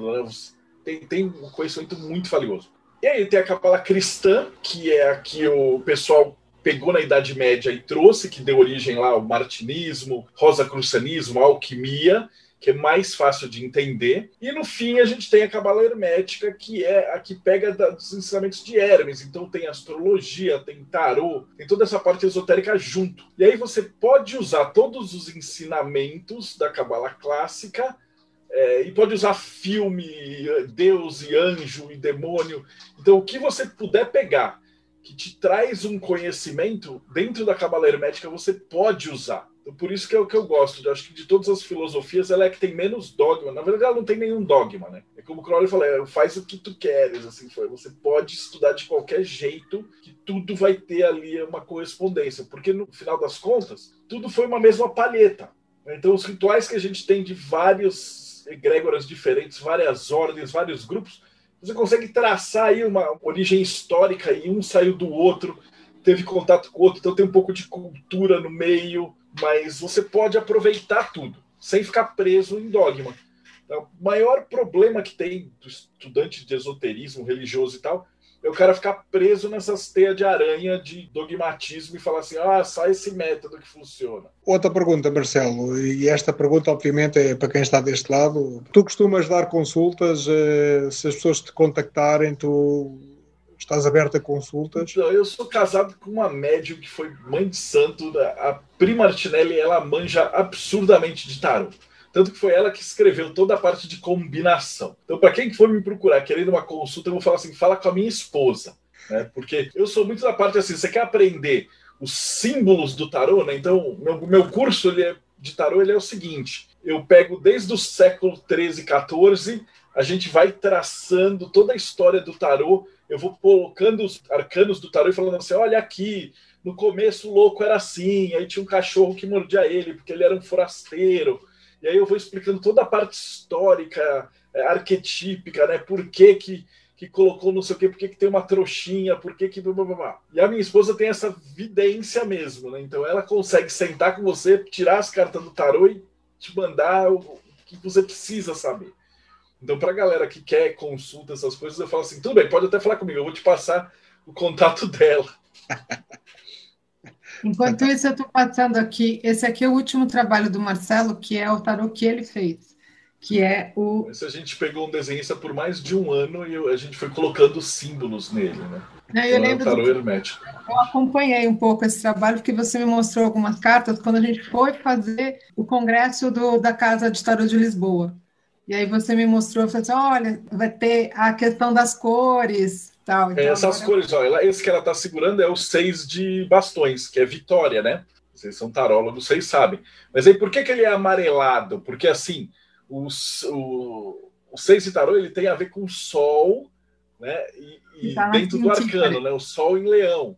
tem, tem um conhecimento muito valioso. E aí tem a cabala cristã, que é a que o pessoal pegou na Idade Média e trouxe, que deu origem lá ao martinismo, rosacrucianismo, alquimia, que é mais fácil de entender. E no fim a gente tem a cabala hermética, que é a que pega dos ensinamentos de Hermes. Então tem astrologia, tem tarô, tem toda essa parte esotérica junto. E aí você pode usar todos os ensinamentos da cabala clássica é, e pode usar filme, Deus e anjo e demônio. Então o que você puder pegar que te traz um conhecimento dentro da cabala hermética você pode usar. Então, por isso que é o que eu gosto. Eu acho que de todas as filosofias, ela é que tem menos dogma. Na verdade, ela não tem nenhum dogma, né? É como o Crowley falou, é, faz o que tu queres, assim, foi. Você pode estudar de qualquer jeito, que tudo vai ter ali uma correspondência. Porque, no final das contas, tudo foi uma mesma palheta. Então, os rituais que a gente tem de vários egrégoras diferentes, várias ordens, vários grupos, você consegue traçar aí uma origem histórica e um saiu do outro, teve contato com o outro, então tem um pouco de cultura no meio, mas você pode aproveitar tudo, sem ficar preso em dogma. Então, o maior problema que tem do estudante de esoterismo religioso e tal é o cara ficar preso nessas teias de aranha de dogmatismo e falar assim: ah, sai esse método que funciona. Outra pergunta, Marcelo, e esta pergunta, obviamente, é para quem está deste lado. Tu costumas dar consultas, eh, se as pessoas te contactarem, tu estás aberto a consultas? Eu sou casado com uma médium que foi mãe de santo, a Prima Martinelli, ela manja absurdamente de tarot. Tanto que foi ela que escreveu toda a parte de combinação. Então, para quem for me procurar querendo uma consulta, eu vou falar assim: fala com a minha esposa. Né? Porque eu sou muito da parte assim: você quer aprender os símbolos do tarô, né? Então, meu, meu curso ele é, de tarô ele é o seguinte: eu pego desde o século 13, 14, a gente vai traçando toda a história do tarô, eu vou colocando os arcanos do tarô e falando assim: olha aqui, no começo o louco era assim, aí tinha um cachorro que mordia ele porque ele era um forasteiro. E aí eu vou explicando toda a parte histórica, é, arquetípica, né? Por que, que, que colocou não sei o quê, por que, que tem uma trouxinha, por que que... Blá, blá, blá. E a minha esposa tem essa vidência mesmo, né? Então ela consegue sentar com você, tirar as cartas do tarô e te mandar o que você precisa saber. Então, para a galera que quer consulta, essas coisas, eu falo assim: tudo bem, pode até falar comigo, eu vou te passar o contato dela. Enquanto isso, eu estou passando aqui. Esse aqui é o último trabalho do Marcelo, que é o tarô que ele fez, que é o. Esse a gente pegou um desenhista por mais de um ano e a gente foi colocando símbolos nele, né? Não, eu então, lembro é o tarô do... hermético. Eu acompanhei um pouco esse trabalho, porque você me mostrou algumas cartas quando a gente foi fazer o congresso do, da Casa de Tarô de Lisboa. E aí você me mostrou, falou assim, olha, vai ter a questão das cores, tal. Então, Essas agora... cores, olha, esse que ela está segurando é o seis de bastões, que é vitória, né? Vocês são tarólogos, vocês sabem. Mas aí por que, que ele é amarelado? Porque assim, o, o, o seis de tarô ele tem a ver com o sol, né? E, e tá dentro do arcano, né? O sol em leão.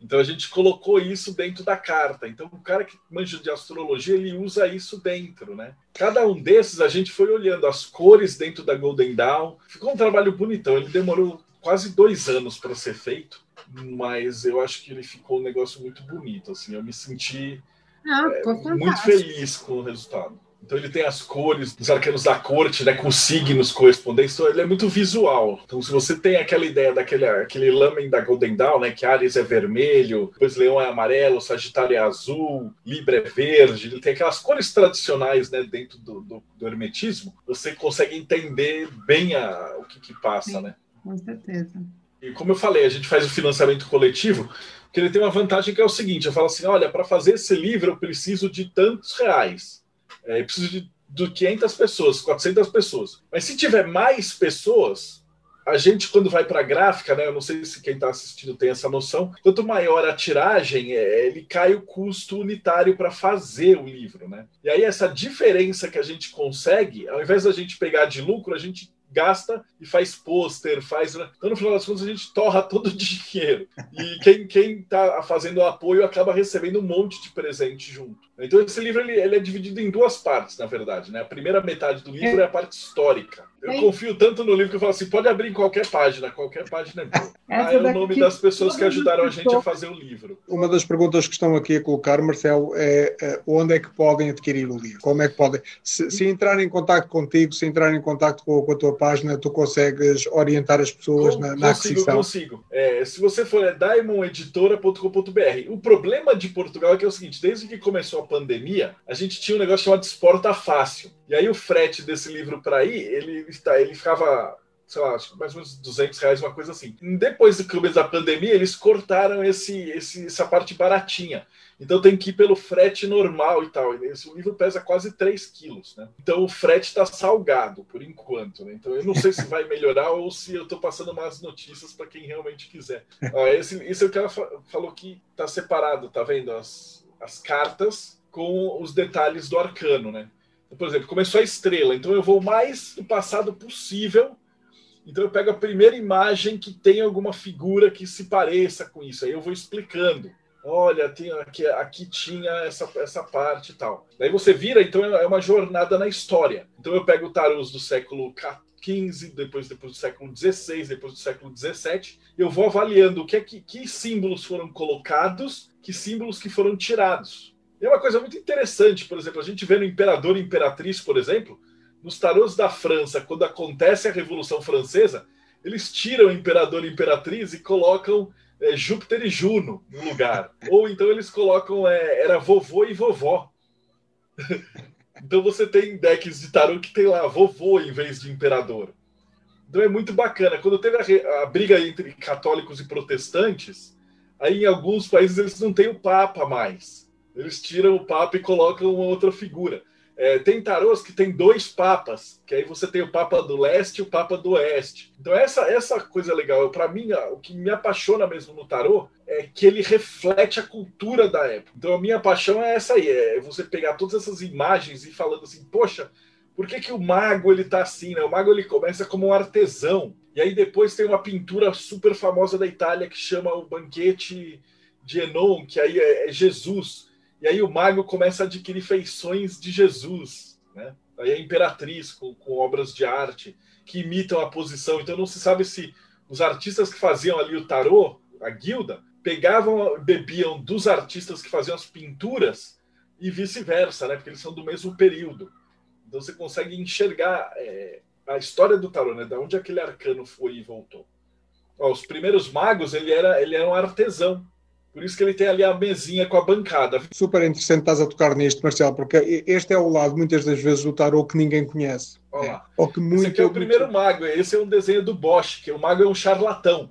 Então a gente colocou isso dentro da carta. Então o cara que manja de astrologia, ele usa isso dentro, né? Cada um desses a gente foi olhando as cores dentro da Golden Dawn. Ficou um trabalho bonitão. Ele demorou quase dois anos para ser feito, mas eu acho que ele ficou um negócio muito bonito. Assim, eu me senti ah, é, muito feliz com o resultado. Então ele tem as cores dos arcanos da corte, né, com signos correspondentes, então ele é muito visual. Então se você tem aquela ideia daquele aquele lamen da Golden Dawn, né, que Ares é vermelho, depois Leão é amarelo, Sagitário é azul, Libra é verde, ele tem aquelas cores tradicionais, né, dentro do, do, do hermetismo, você consegue entender bem a, o que, que passa, Sim, né? Com certeza. E como eu falei, a gente faz o financiamento coletivo, que ele tem uma vantagem que é o seguinte, eu falo assim, olha, para fazer esse livro eu preciso de tantos reais é, eu preciso de, de 500 pessoas, 400 pessoas. Mas se tiver mais pessoas, a gente, quando vai para gráfica, né, eu não sei se quem está assistindo tem essa noção, quanto maior a tiragem, é, ele cai o custo unitário para fazer o livro. Né? E aí, essa diferença que a gente consegue, ao invés da gente pegar de lucro, a gente gasta e faz pôster, faz. Né? Então, no final das contas, a gente torra todo o dinheiro. E quem, quem tá fazendo o apoio acaba recebendo um monte de presente junto. Então, esse livro ele, ele é dividido em duas partes, na verdade. Né? A primeira metade do livro é, a parte histórica. Eu confio tanto no livro que eu falo assim: pode abrir em qualquer página, qualquer página é boa. Ah, é o nome das pessoas que ajudaram a gente a fazer o livro. Uma das perguntas que estão aqui a colocar, Marcelo, é, é onde é que podem adquirir o livro? Como é que podem? Se, se entrarem em contato contigo, se entrarem em contato com, com, a tua página, tu consegues orientar as pessoas com, na, na consigo, aquisição? Consigo, é, se você for é diamondeditora.com.br. O problema de Portugal é que é o seguinte: desde que começou a pandemia, a gente tinha um negócio chamado Exporta Fácil. E aí o frete desse livro para aí, ele, ele ficava sei lá, mais ou menos 200 reais, uma coisa assim. Depois do começo da pandemia, eles cortaram esse, esse, essa parte baratinha. Então tem que ir pelo frete normal e tal. Esse livro pesa quase 3 quilos, né? Então o frete está salgado, por enquanto. Né? Então eu não sei se vai melhorar ou se eu estou passando mais notícias para quem realmente quiser. Ó, esse, esse é o que ela falou que está separado, tá vendo? As, as cartas com os detalhes do arcano, né? Por exemplo, começou a estrela, então eu vou mais do passado possível. Então eu pego a primeira imagem que tem alguma figura que se pareça com isso. Aí eu vou explicando. Olha, tem aqui, aqui tinha essa, essa parte e tal. Daí você vira, então é uma jornada na história. Então eu pego tarôs do século XV, depois, depois do século XVI, depois do século XVII, eu vou avaliando o que, é que, que símbolos foram colocados, que símbolos que foram tirados. E é uma coisa muito interessante, por exemplo, a gente vê no Imperador e Imperatriz, por exemplo, nos tarôs da França, quando acontece a Revolução Francesa, eles tiram o Imperador e Imperatriz e colocam é, Júpiter e Juno no lugar. Ou então eles colocam é, era vovô e vovó. então você tem decks de tarô que tem lá vovô em vez de imperador. Então é muito bacana. Quando teve a, a briga entre católicos e protestantes, aí em alguns países eles não têm o Papa mais. Eles tiram o Papa e colocam uma outra figura. É, tem tarôs que tem dois papas, que aí você tem o Papa do Leste e o Papa do Oeste. Então, essa, essa coisa legal, para mim, o que me apaixona mesmo no tarô é que ele reflete a cultura da época. Então, a minha paixão é essa aí: é você pegar todas essas imagens e falando assim, poxa, por que, que o mago ele tá assim? Né? O mago ele começa como um artesão. E aí depois tem uma pintura super famosa da Itália que chama o Banquete de Enon, que aí é, é Jesus. E aí o mago começa a adquirir feições de Jesus, né? Aí a imperatriz com, com obras de arte que imitam a posição. Então não se sabe se os artistas que faziam ali o tarô, a guilda, pegavam, bebiam dos artistas que faziam as pinturas e vice-versa, né? Porque eles são do mesmo período. Então você consegue enxergar é, a história do tarô, né? Da onde aquele arcano foi e voltou. Ó, os primeiros magos, ele era, ele era um artesão. Por isso que ele tem ali a mesinha com a bancada. Super interessante estás a tocar nisto, Marcelo, porque este é o lado, muitas das vezes, do tarô que ninguém conhece. Olha lá. Ou que muito, esse aqui é o muito- primeiro mago. Esse é um desenho do Bosch, que o mago é um charlatão.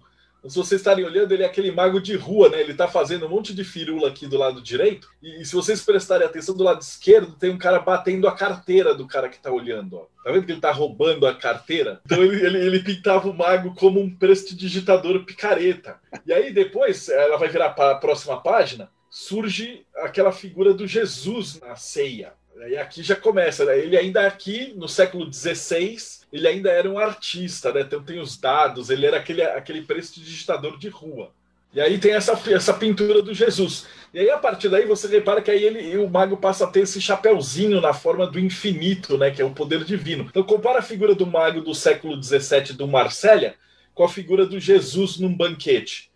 Se vocês estarem olhando, ele é aquele mago de rua, né? Ele tá fazendo um monte de firula aqui do lado direito. E, e se vocês prestarem atenção, do lado esquerdo tem um cara batendo a carteira do cara que tá olhando. Ó. Tá vendo que ele tá roubando a carteira? Então ele, ele, ele pintava o mago como um prestidigitador picareta. E aí depois, ela vai virar para a próxima página, surge aquela figura do Jesus na ceia. E aqui já começa, né? ele ainda aqui no século XVI, ele ainda era um artista, né? Então tem os dados, ele era aquele, aquele prestidigitador de rua. E aí tem essa, essa pintura do Jesus. E aí, a partir daí, você repara que aí ele, o mago passa a ter esse chapéuzinho na forma do infinito, né? Que é o poder divino. Então, compara a figura do mago do século XVII do Marsella com a figura do Jesus num banquete.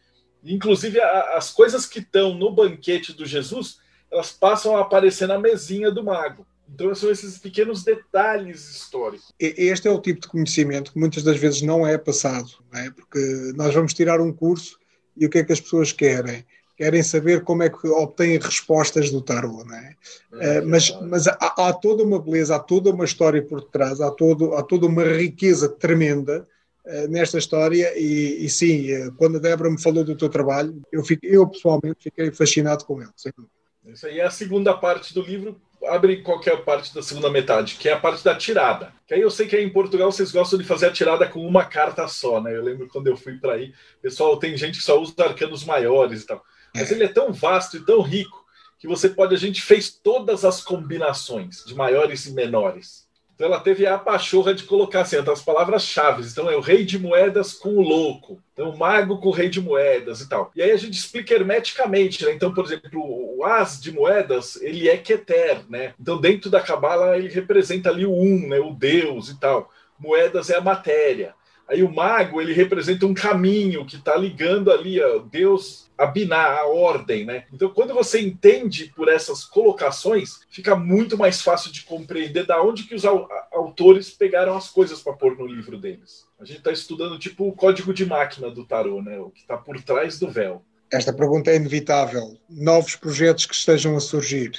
Inclusive, a- as coisas que estão no banquete do Jesus, elas passam a aparecer na mesinha do mago. Então, são esses pequenos detalhes históricos. Este é o tipo de conhecimento que muitas das vezes não é passado, não é? porque nós vamos tirar um curso e o que é que as pessoas querem? Querem saber como é que obtêm respostas do tarô, não é? Eh, mas mas há, há toda uma beleza, há toda uma história por detrás, há, todo, há toda uma riqueza tremenda eh, nesta história e, e sim, eh, quando a Débora me falou do teu trabalho, eu, fiquei, eu pessoalmente fiquei fascinado com ele, sem dúvida. Isso aí é a segunda parte do livro. Abre qualquer parte da segunda metade, que é a parte da tirada. Que aí eu sei que aí em Portugal vocês gostam de fazer a tirada com uma carta só, né? Eu lembro quando eu fui para aí, pessoal, tem gente que só usa arcanos maiores e tal. Mas ele é tão vasto e tão rico que você pode. A gente fez todas as combinações de maiores e menores. Então ela teve a pachorra de colocar assim, as palavras-chave. Então é o rei de moedas com o louco. Então o mago com o rei de moedas e tal. E aí a gente explica hermeticamente, né? Então, por exemplo, o as de moedas, ele é Keter, né? Então dentro da cabala ele representa ali o um, né? O deus e tal. Moedas é a matéria. Aí o mago, ele representa um caminho que está ligando ali, ó, Deus, a binar, a ordem, né? Então, quando você entende por essas colocações, fica muito mais fácil de compreender da onde que os au- autores pegaram as coisas para pôr no livro deles. A gente está estudando tipo o código de máquina do tarô, né? O que está por trás do véu. Esta pergunta é inevitável. Novos projetos que estejam a surgir.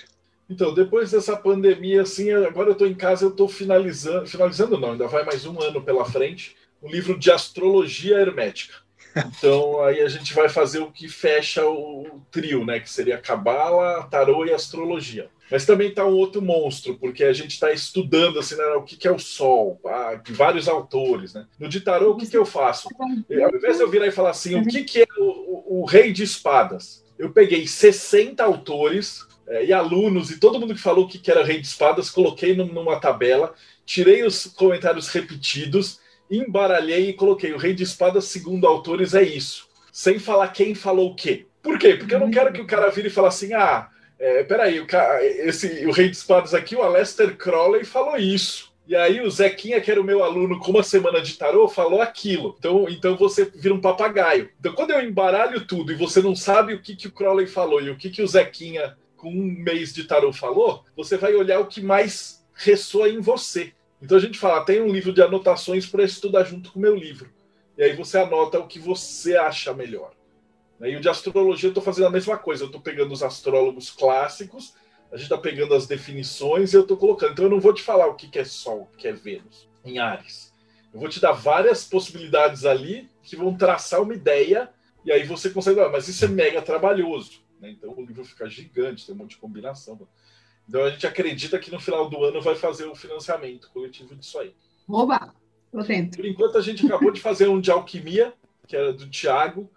Então, depois dessa pandemia, assim, agora eu estou em casa, eu estou finalizando, finalizando não, ainda vai mais um ano pela frente, um livro de astrologia hermética. Então, aí a gente vai fazer o que fecha o trio, né? Que seria Cabala, Tarô e Astrologia. Mas também está um outro monstro, porque a gente está estudando assim, né, o que, que é o Sol, ah, vários autores. Né? No de Tarô, o que, que eu faço? Ao invés de eu virar e falar assim, o que, que é o, o- o Rei de Espadas? Eu peguei 60 autores eh, e alunos e todo mundo que falou que, que era Rei de Espadas, coloquei num- numa tabela, tirei os comentários repetidos, embaralhei e coloquei o Rei de Espadas, segundo autores, é isso. Sem falar quem falou o quê. Por quê? Porque eu não quero que o cara vire e fale assim, ah, é, peraí, o, ca- esse, o Rei de Espadas aqui, o Aleister Crowley falou isso. E aí o Zequinha, que era o meu aluno com uma semana de tarô, falou aquilo. Então, então você vira um papagaio. Então quando eu embaralho tudo e você não sabe o que, que o Crowley falou e o que, que o Zequinha com um mês de tarô falou, você vai olhar o que mais ressoa em você. Então a gente fala, tem um livro de anotações para estudar junto com o meu livro. E aí você anota o que você acha melhor. E o de astrologia eu estou fazendo a mesma coisa. Eu estou pegando os astrólogos clássicos, a gente está pegando as definições e eu estou colocando. Então eu não vou te falar o que que é Sol, o que é Vênus em Ares. Eu vou te dar várias possibilidades ali que vão traçar uma ideia e aí você consegue. Ah, mas isso é mega trabalhoso. né? Então o livro fica gigante, tem um monte de combinação. Então a gente acredita que no final do ano vai fazer o financiamento coletivo disso aí. Oba, tô dentro. Por enquanto, a gente acabou de fazer um de alquimia, que era do Tiago.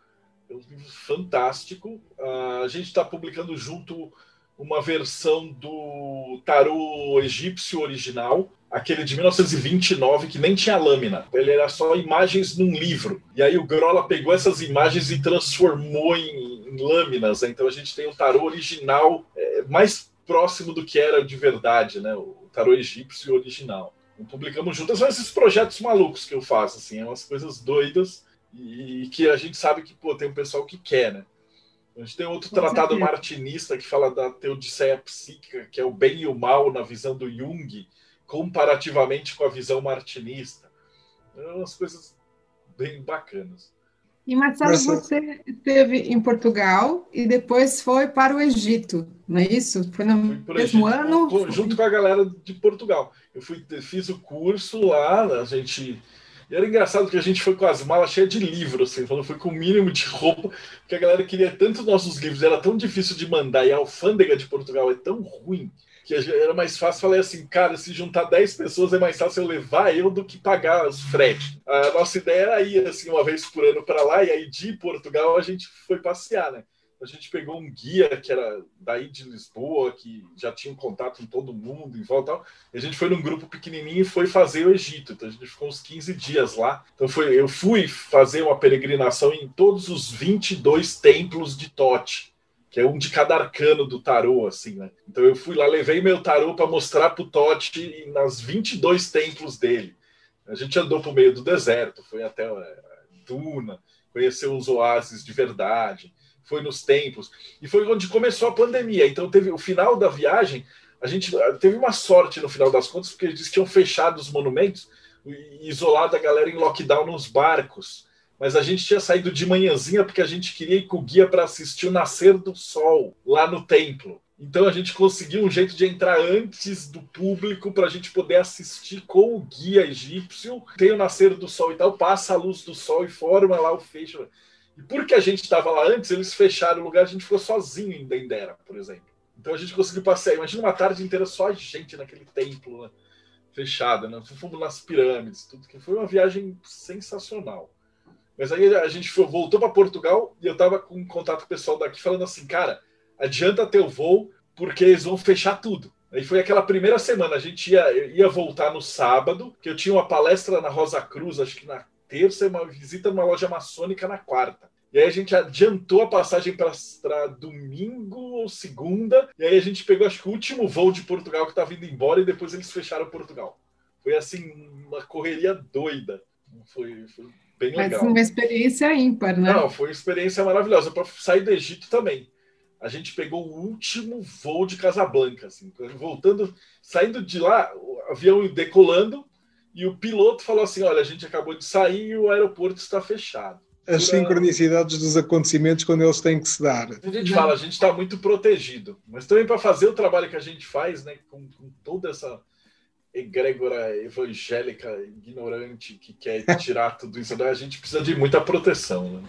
É um livro fantástico. Ah, a gente está publicando junto uma versão do tarô egípcio original, aquele de 1929, que nem tinha lâmina. Ele era só imagens num livro. E aí o Grola pegou essas imagens e transformou em, em lâminas. Então a gente tem o tarô original é, mais próximo do que era de verdade, né? o tarô egípcio original. publicamos juntas, são esses projetos malucos que eu faço, assim, é umas coisas doidas e que a gente sabe que pô, tem um pessoal que quer, né? A gente tem outro Com tratado certeza. martinista que fala da teodiceia psíquica, que é o bem e o mal na visão do Jung, comparativamente com a visão martinista. É umas coisas bem bacanas. E Marcelo, você esteve em Portugal e depois foi para o Egito, não é isso? Foi no mesmo Egito, ano? Junto com a galera de Portugal. Eu fui, fiz o curso lá, a gente. E era engraçado que a gente foi com as malas cheias de livros, assim, falando, foi com o mínimo de roupa, porque a galera queria tanto nossos livros, era tão difícil de mandar, e a alfândega de Portugal é tão ruim que era mais fácil. Falei assim, cara, se juntar 10 pessoas é mais fácil eu levar eu do que pagar os fretes. A nossa ideia era ir assim uma vez por ano para lá, e aí de Portugal a gente foi passear, né? A gente pegou um guia que era daí de Lisboa, que já tinha um contato com todo mundo em volta. Tal. E a gente foi num grupo pequenininho e foi fazer o Egito. Então a gente ficou uns 15 dias lá. Então foi, eu fui fazer uma peregrinação em todos os 22 templos de Tote que é um de cada arcano do tarô, assim, né? Então eu fui lá, levei meu tarô para mostrar pro Totti nas 22 templos dele. A gente andou pro meio do deserto, foi até é, Duna, conheceu os oásis de verdade, foi nos templos, e foi onde começou a pandemia. Então teve o final da viagem, a gente teve uma sorte no final das contas, porque eles tinham fechado os monumentos e isolado a galera em lockdown nos barcos mas a gente tinha saído de manhãzinha porque a gente queria ir com o guia para assistir o nascer do sol lá no templo. Então a gente conseguiu um jeito de entrar antes do público para a gente poder assistir com o guia egípcio. Tem o nascer do sol e tal, passa a luz do sol e forma lá o fecho. E porque a gente estava lá antes, eles fecharam o lugar, a gente ficou sozinho em Dendera, por exemplo. Então a gente conseguiu passear. Imagina uma tarde inteira só a gente naquele templo né? fechado, né? Fomos nas pirâmides, tudo que foi uma viagem sensacional. Mas aí a gente voltou para Portugal e eu estava com contato com o pessoal daqui falando assim, cara, adianta ter o voo porque eles vão fechar tudo. Aí foi aquela primeira semana, a gente ia, ia voltar no sábado, que eu tinha uma palestra na Rosa Cruz, acho que na terça, e uma visita numa loja maçônica na quarta. E aí a gente adiantou a passagem para domingo ou segunda, e aí a gente pegou, acho que o último voo de Portugal que estava indo embora, e depois eles fecharam Portugal. Foi assim, uma correria doida. Foi, foi bem legal. Mas uma experiência ímpar, né? Não, foi uma experiência maravilhosa. Para sair do Egito também. A gente pegou o último voo de Casablanca, assim, voltando, saindo de lá, o avião decolando, e o piloto falou assim: Olha, a gente acabou de sair e o aeroporto está fechado. As sincronicidades dos acontecimentos quando eles têm que se dar. A gente fala, a gente está muito protegido, mas também para fazer o trabalho que a gente faz, né, com, com toda essa egrégora evangélica ignorante que quer tirar tudo isso, a gente precisa de muita proteção. Né?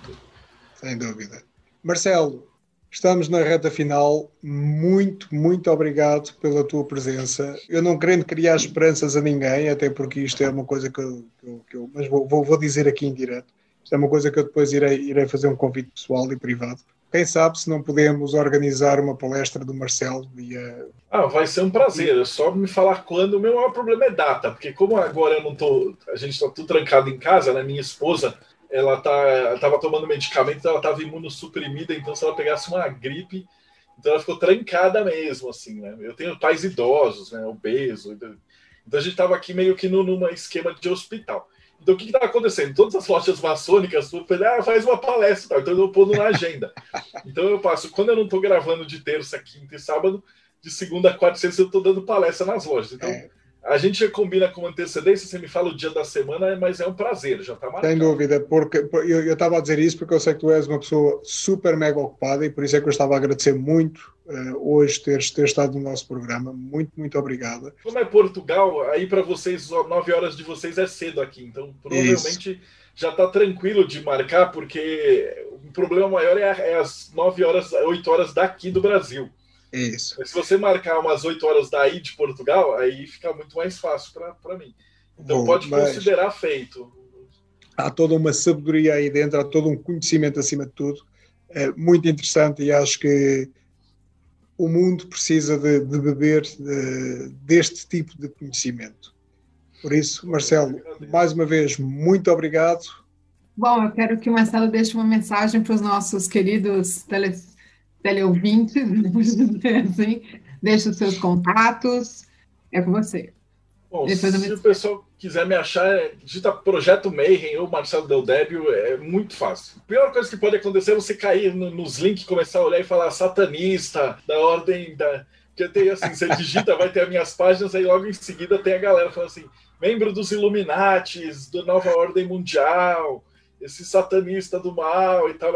Sem dúvida. Marcelo, estamos na reta final. Muito, muito obrigado pela tua presença. Eu não querendo criar esperanças a ninguém, até porque isto é uma coisa que eu, que eu, que eu mas vou, vou, dizer aqui em direto. Isto é uma coisa que eu depois irei, irei fazer um convite pessoal e privado quem sabe se não podemos organizar uma palestra do Marcelo via. Ah, vai ser um prazer. É só me falar quando. O meu maior problema é data, porque como agora eu não tô. A gente está tudo trancado em casa, né? Minha esposa, ela tá, tava tomando medicamento, ela estava imunossuprimida, então se ela pegasse uma gripe, então ela ficou trancada mesmo, assim, né? Eu tenho pais idosos, né? Obeso. Então a gente estava aqui meio que no, numa esquema de hospital. Então, o que está acontecendo? Todas as lojas maçônicas ah, faz uma palestra, então eu estou pondo na agenda. Então, eu passo, quando eu não estou gravando de terça, quinta e sábado, de segunda a quarta e sexta, eu estou dando palestra nas lojas. Então, é. A gente já combina com antecedência, você me fala o dia da semana, mas é um prazer, já está marcado. Sem dúvida, porque eu estava a dizer isso porque eu sei que tu és uma pessoa super mega ocupada e por isso é que eu estava a agradecer muito uh, hoje teres, ter estado no nosso programa. Muito, muito obrigada. Como é Portugal, aí para vocês, nove horas de vocês é cedo aqui, então provavelmente Isso. já está tranquilo de marcar, porque o problema maior é, é as nove horas, oito horas daqui do Brasil. Isso. Mas se você marcar umas oito horas daí de Portugal, aí fica muito mais fácil para mim. Então Bom, pode considerar feito. Há toda uma sabedoria aí dentro, há todo um conhecimento acima de tudo. É muito interessante e acho que o mundo precisa de, de beber de, deste tipo de conhecimento. Por isso, Marcelo, mais uma vez, muito obrigado. Bom, eu quero que o Marcelo deixe uma mensagem para os nossos queridos tele, teleouvintes, vamos dizer assim. Deixe os seus contatos. É com você. Bom, se o pessoal quiser me achar, é, digita Projeto Mayhem ou Marcelo Del Débio, é muito fácil. A pior coisa que pode acontecer é você cair no, nos links, começar a olhar e falar satanista, da ordem da. Porque tem assim, você digita, vai ter as minhas páginas, aí logo em seguida tem a galera falando assim, membro dos Illuminates, do Nova Ordem Mundial, esse satanista do mal e tal.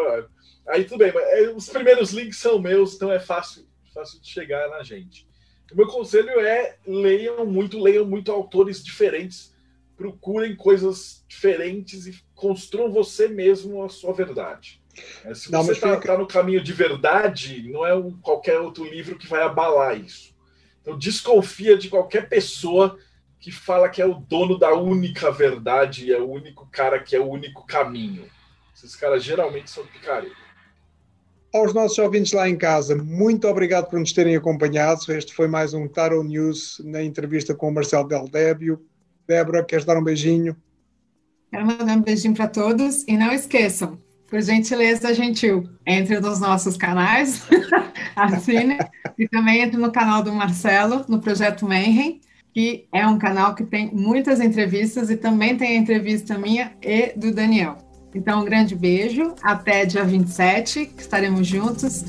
Aí tudo bem, mas é, os primeiros links são meus, então é fácil, fácil de chegar na gente. O meu conselho é leiam muito, leiam muito autores diferentes, procurem coisas diferentes e construam você mesmo a sua verdade. É, se não, você está tá no caminho de verdade, não é um, qualquer outro livro que vai abalar isso. Então desconfia de qualquer pessoa que fala que é o dono da única verdade e é o único cara que é o único caminho. Esses caras geralmente são picareta aos nossos ouvintes lá em casa, muito obrigado por nos terem acompanhado. Este foi mais um Taro News na entrevista com o Marcelo Del Débio. Débora, queres dar um beijinho? Quero mandar um beijinho para todos e não esqueçam, por gentileza, gentil, entre nos nossos canais, assine, e também entre no canal do Marcelo, no Projeto Mayhem, que é um canal que tem muitas entrevistas e também tem a entrevista minha e do Daniel. Então, um grande beijo. Até dia 27, que estaremos juntos.